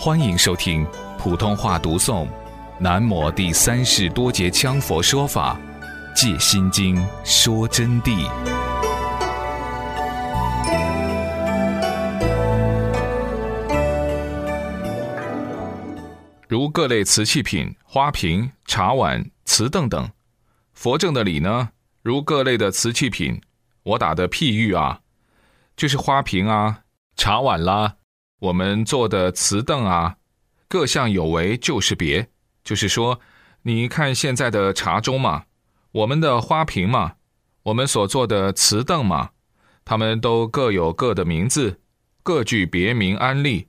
欢迎收听普通话读诵《南摩第三世多杰羌佛说法·借心经》说真谛。如各类瓷器品、花瓶、茶碗、瓷凳等，佛正的理呢？如各类的瓷器品，我打的譬喻啊，就是花瓶啊、茶碗啦，我们做的瓷凳啊，各项有为就是别，就是说，你看现在的茶盅嘛，我们的花瓶嘛，我们所做的瓷凳嘛，他们都各有各的名字，各具别名安立，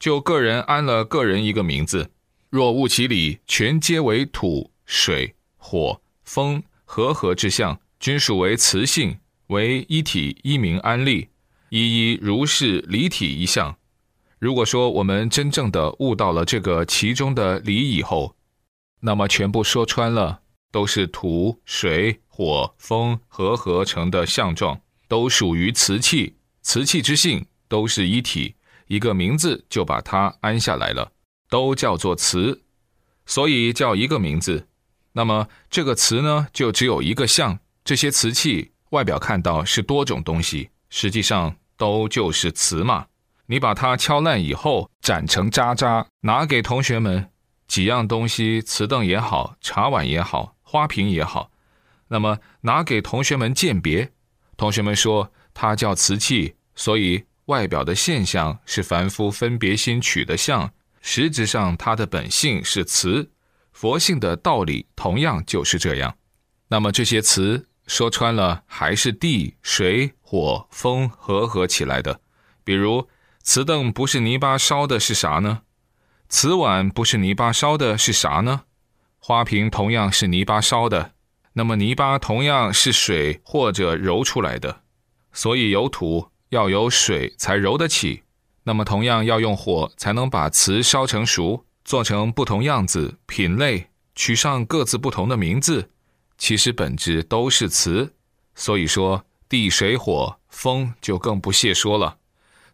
就个人安了个人一个名字。若悟其理，全皆为土、水、火、风和合之相，均属为磁性，为一体一名安立，一一如是离体一相。如果说我们真正的悟到了这个其中的理以后，那么全部说穿了，都是土、水、火、风和合成的相状，都属于瓷器，瓷器之性都是一体，一个名字就把它安下来了。都叫做瓷，所以叫一个名字。那么这个瓷呢，就只有一个相。这些瓷器外表看到是多种东西，实际上都就是瓷嘛。你把它敲烂以后，斩成渣渣，拿给同学们几样东西，瓷凳也好，茶碗也好，花瓶也好。那么拿给同学们鉴别，同学们说它叫瓷器，所以外表的现象是凡夫分别心取的相。实质上，它的本性是瓷，佛性的道理同样就是这样。那么这些词说穿了，还是地、水、火、风合合起来的。比如，瓷凳不是泥巴烧的，是啥呢？瓷碗不是泥巴烧的，是啥呢？花瓶同样是泥巴烧的，那么泥巴同样是水或者揉出来的，所以有土要有水才揉得起。那么，同样要用火才能把瓷烧成熟，做成不同样子、品类，取上各自不同的名字。其实本质都是瓷，所以说地、水、火、风就更不屑说了。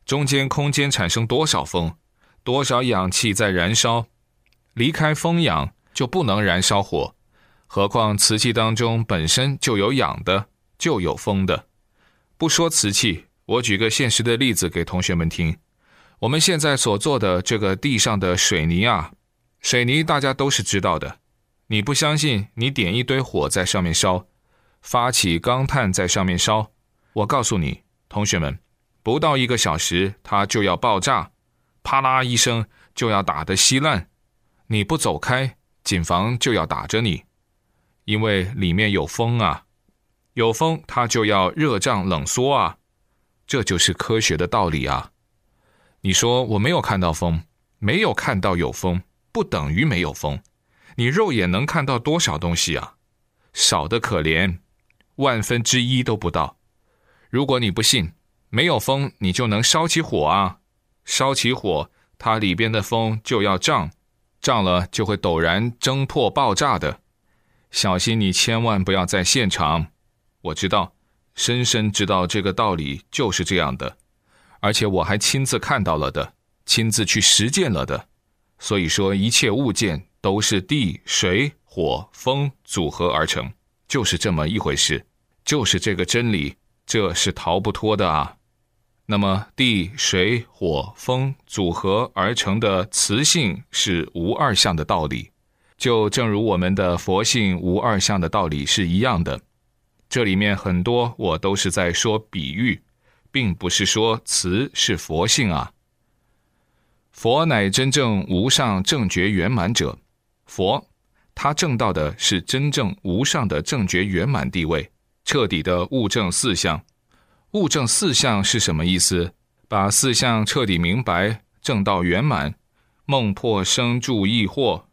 中间空间产生多少风，多少氧气在燃烧，离开风氧就不能燃烧火。何况瓷器当中本身就有氧的，就有风的。不说瓷器，我举个现实的例子给同学们听。我们现在所做的这个地上的水泥啊，水泥大家都是知道的。你不相信，你点一堆火在上面烧，发起钢炭在上面烧，我告诉你，同学们，不到一个小时它就要爆炸，啪啦一声就要打得稀烂。你不走开，警防就要打着你，因为里面有风啊，有风它就要热胀冷缩啊，这就是科学的道理啊。你说我没有看到风，没有看到有风，不等于没有风。你肉眼能看到多少东西啊？少的可怜，万分之一都不到。如果你不信，没有风，你就能烧起火啊！烧起火，它里边的风就要胀，胀了就会陡然蒸破爆炸的。小心你千万不要在现场。我知道，深深知道这个道理就是这样的。而且我还亲自看到了的，亲自去实践了的，所以说一切物件都是地、水、火、风组合而成，就是这么一回事，就是这个真理，这是逃不脱的啊。那么地、水、火、风组合而成的磁性是无二相的道理，就正如我们的佛性无二相的道理是一样的。这里面很多我都是在说比喻。并不是说慈是佛性啊。佛乃真正无上正觉圆满者，佛他证到的是真正无上的正觉圆满地位，彻底的悟证四相。物证四相是什么意思？把四相彻底明白，证道圆满，梦破生住异惑，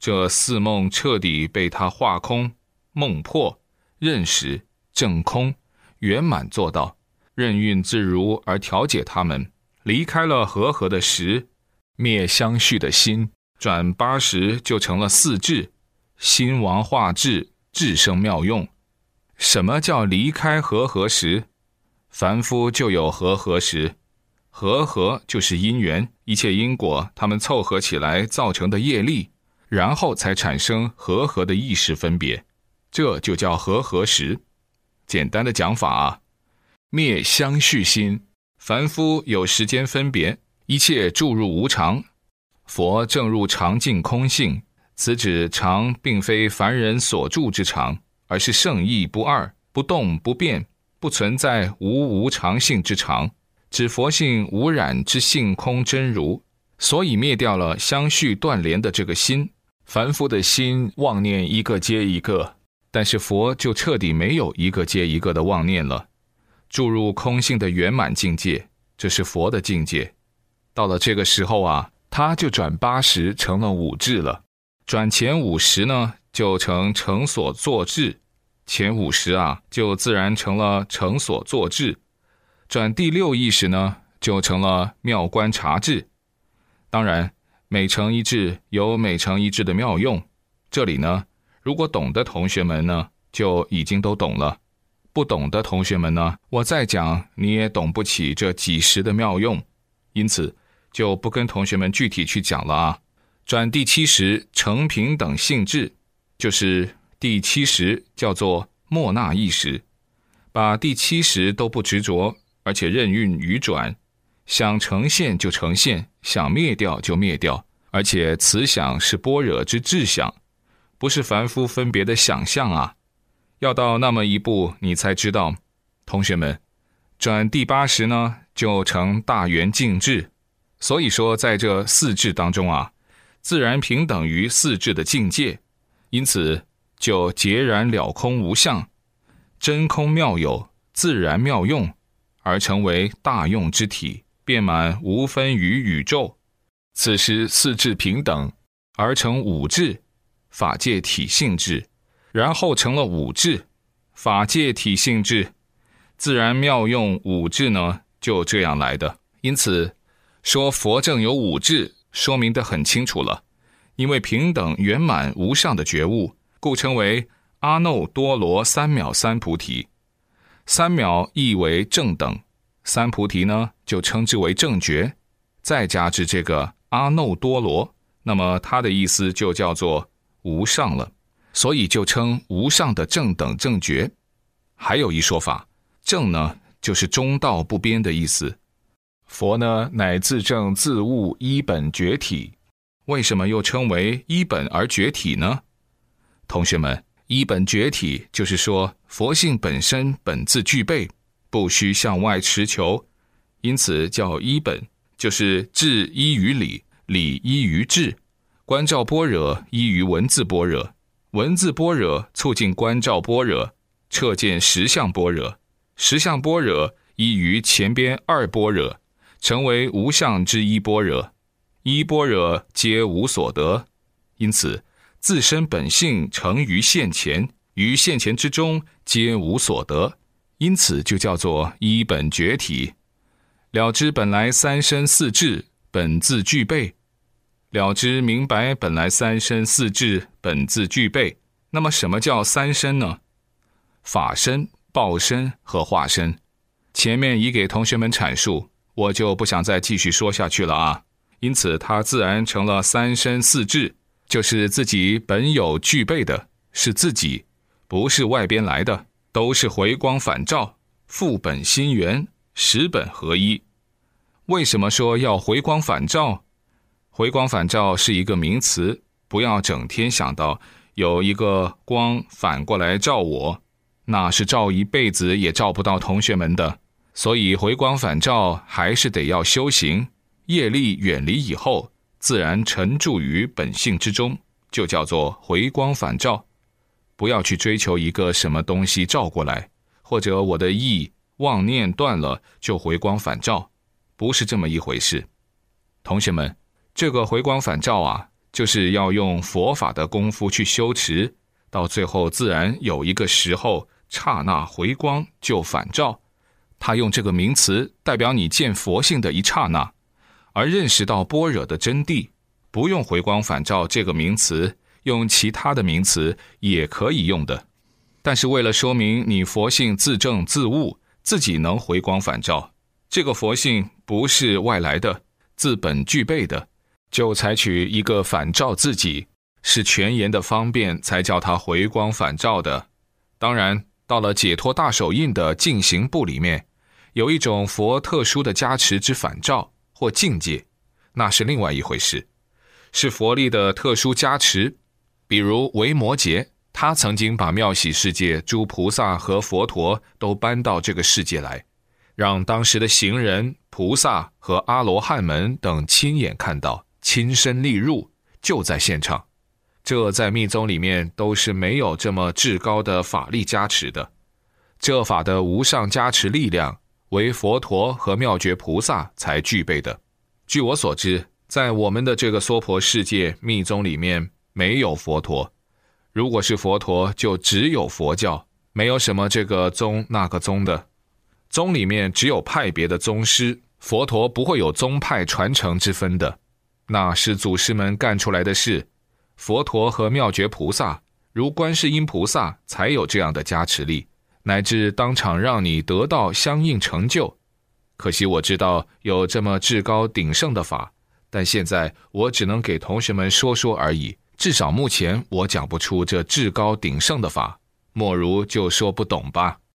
这四梦彻底被他化空，梦破认识正空圆满做到。任运自如而调解他们，离开了和合的时，灭相续的心，转八十就成了四智，心王化智，智生妙用。什么叫离开和合时？凡夫就有和合时，和合就是因缘，一切因果他们凑合起来造成的业力，然后才产生和合的意识分别，这就叫和合时。简单的讲法啊，灭相续心，凡夫有时间分别，一切注入无常，佛正入常境空性。此指常并非凡人所住之常，而是圣意不二、不动不变、不存在无无常性之常，指佛性无染之性空真如。所以灭掉了相续断联的这个心，凡夫的心妄念一个接一个，但是佛就彻底没有一个接一个的妄念了，注入空性的圆满境界，这是佛的境界。到了这个时候啊，他就转八十成了五智了。转前五十呢，就成成所作智；前五十啊，就自然成了成所作智。转第六意识呢，就成了妙观察智。当然，每成一智有每成一智的妙用。这里呢，如果懂的同学们呢，就已经都懂了；不懂的同学们呢，我再讲你也懂不起这几十的妙用，因此就不跟同学们具体去讲了啊。转第七十成平等性质，就是第七十叫做莫那意识，把第七十都不执着，而且任运于转，想呈现就呈现，想灭掉就灭掉，而且此想是般若之智想，不是凡夫分别的想象啊！要到那么一步，你才知道，同学们，转第八十呢，就成大圆净智。所以说，在这四智当中啊。自然平等于四智的境界，因此就截然了空无相，真空妙有，自然妙用，而成为大用之体，遍满无分于宇宙。此时四智平等，而成五智，法界体性智，然后成了五智，法界体性智，自然妙用五智呢，就这样来的。因此说佛正有五智。说明的很清楚了，因为平等圆满无上的觉悟，故称为阿耨多罗三藐三菩提。三藐意为正等，三菩提呢就称之为正觉，再加之这个阿耨多罗，那么它的意思就叫做无上了，所以就称无上的正等正觉。还有一说法，正呢就是中道不边的意思。佛呢，乃自证自悟一本觉体，为什么又称为一本而觉体呢？同学们，一本觉体就是说佛性本身本自具备，不需向外持求，因此叫一本，就是智依于理，理依于智，观照般若依于文字般若，文字般若促进观照般若，彻见实相般若，实相般若依于前边二般若。成为无相之一般若，一般若皆无所得，因此自身本性成于现前，于现前之中皆无所得，因此就叫做一本觉体。了知本来三身四智本自具备，了知明白本来三身四智本自具备。那么什么叫三身呢？法身、报身和化身。前面已给同学们阐述。我就不想再继续说下去了啊！因此，它自然成了三身四智，就是自己本有具备的，是自己，不是外边来的，都是回光返照，复本心源，十本合一。为什么说要回光返照？回光返照是一个名词，不要整天想到有一个光反过来照我，那是照一辈子也照不到同学们的。所以回光返照还是得要修行，业力远离以后，自然沉住于本性之中，就叫做回光返照。不要去追求一个什么东西照过来，或者我的意妄念断了就回光返照，不是这么一回事。同学们，这个回光返照啊，就是要用佛法的功夫去修持，到最后自然有一个时候，刹那回光就返照。他用这个名词代表你见佛性的一刹那，而认识到般若的真谛，不用回光返照这个名词，用其他的名词也可以用的。但是为了说明你佛性自证自悟，自己能回光返照，这个佛性不是外来的，自本具备的，就采取一个反照自己，是全言的方便，才叫它回光返照的。当然，到了解脱大手印的进行部里面，有一种佛特殊的加持之反照或境界，那是另外一回事，是佛力的特殊加持。比如维摩诘，他曾经把妙喜世界诸菩萨和佛陀都搬到这个世界来，让当时的行人、菩萨和阿罗汉们等亲眼看到，亲身力入，就在现场。这在密宗里面都是没有这么至高的法力加持的，这法的无上加持力量，为佛陀和妙觉菩萨才具备的。据我所知，在我们的这个娑婆世界密宗里面没有佛陀，如果是佛陀，就只有佛教，没有什么这个宗那个宗的。宗里面只有派别的宗师，佛陀不会有宗派传承之分的，那是祖师们干出来的事。佛陀和妙觉菩萨，如观世音菩萨，才有这样的加持力，乃至当场让你得到相应成就。可惜我知道有这么至高鼎盛的法，但现在我只能给同学们说说而已。至少目前我讲不出这至高鼎盛的法，莫如就说不懂吧。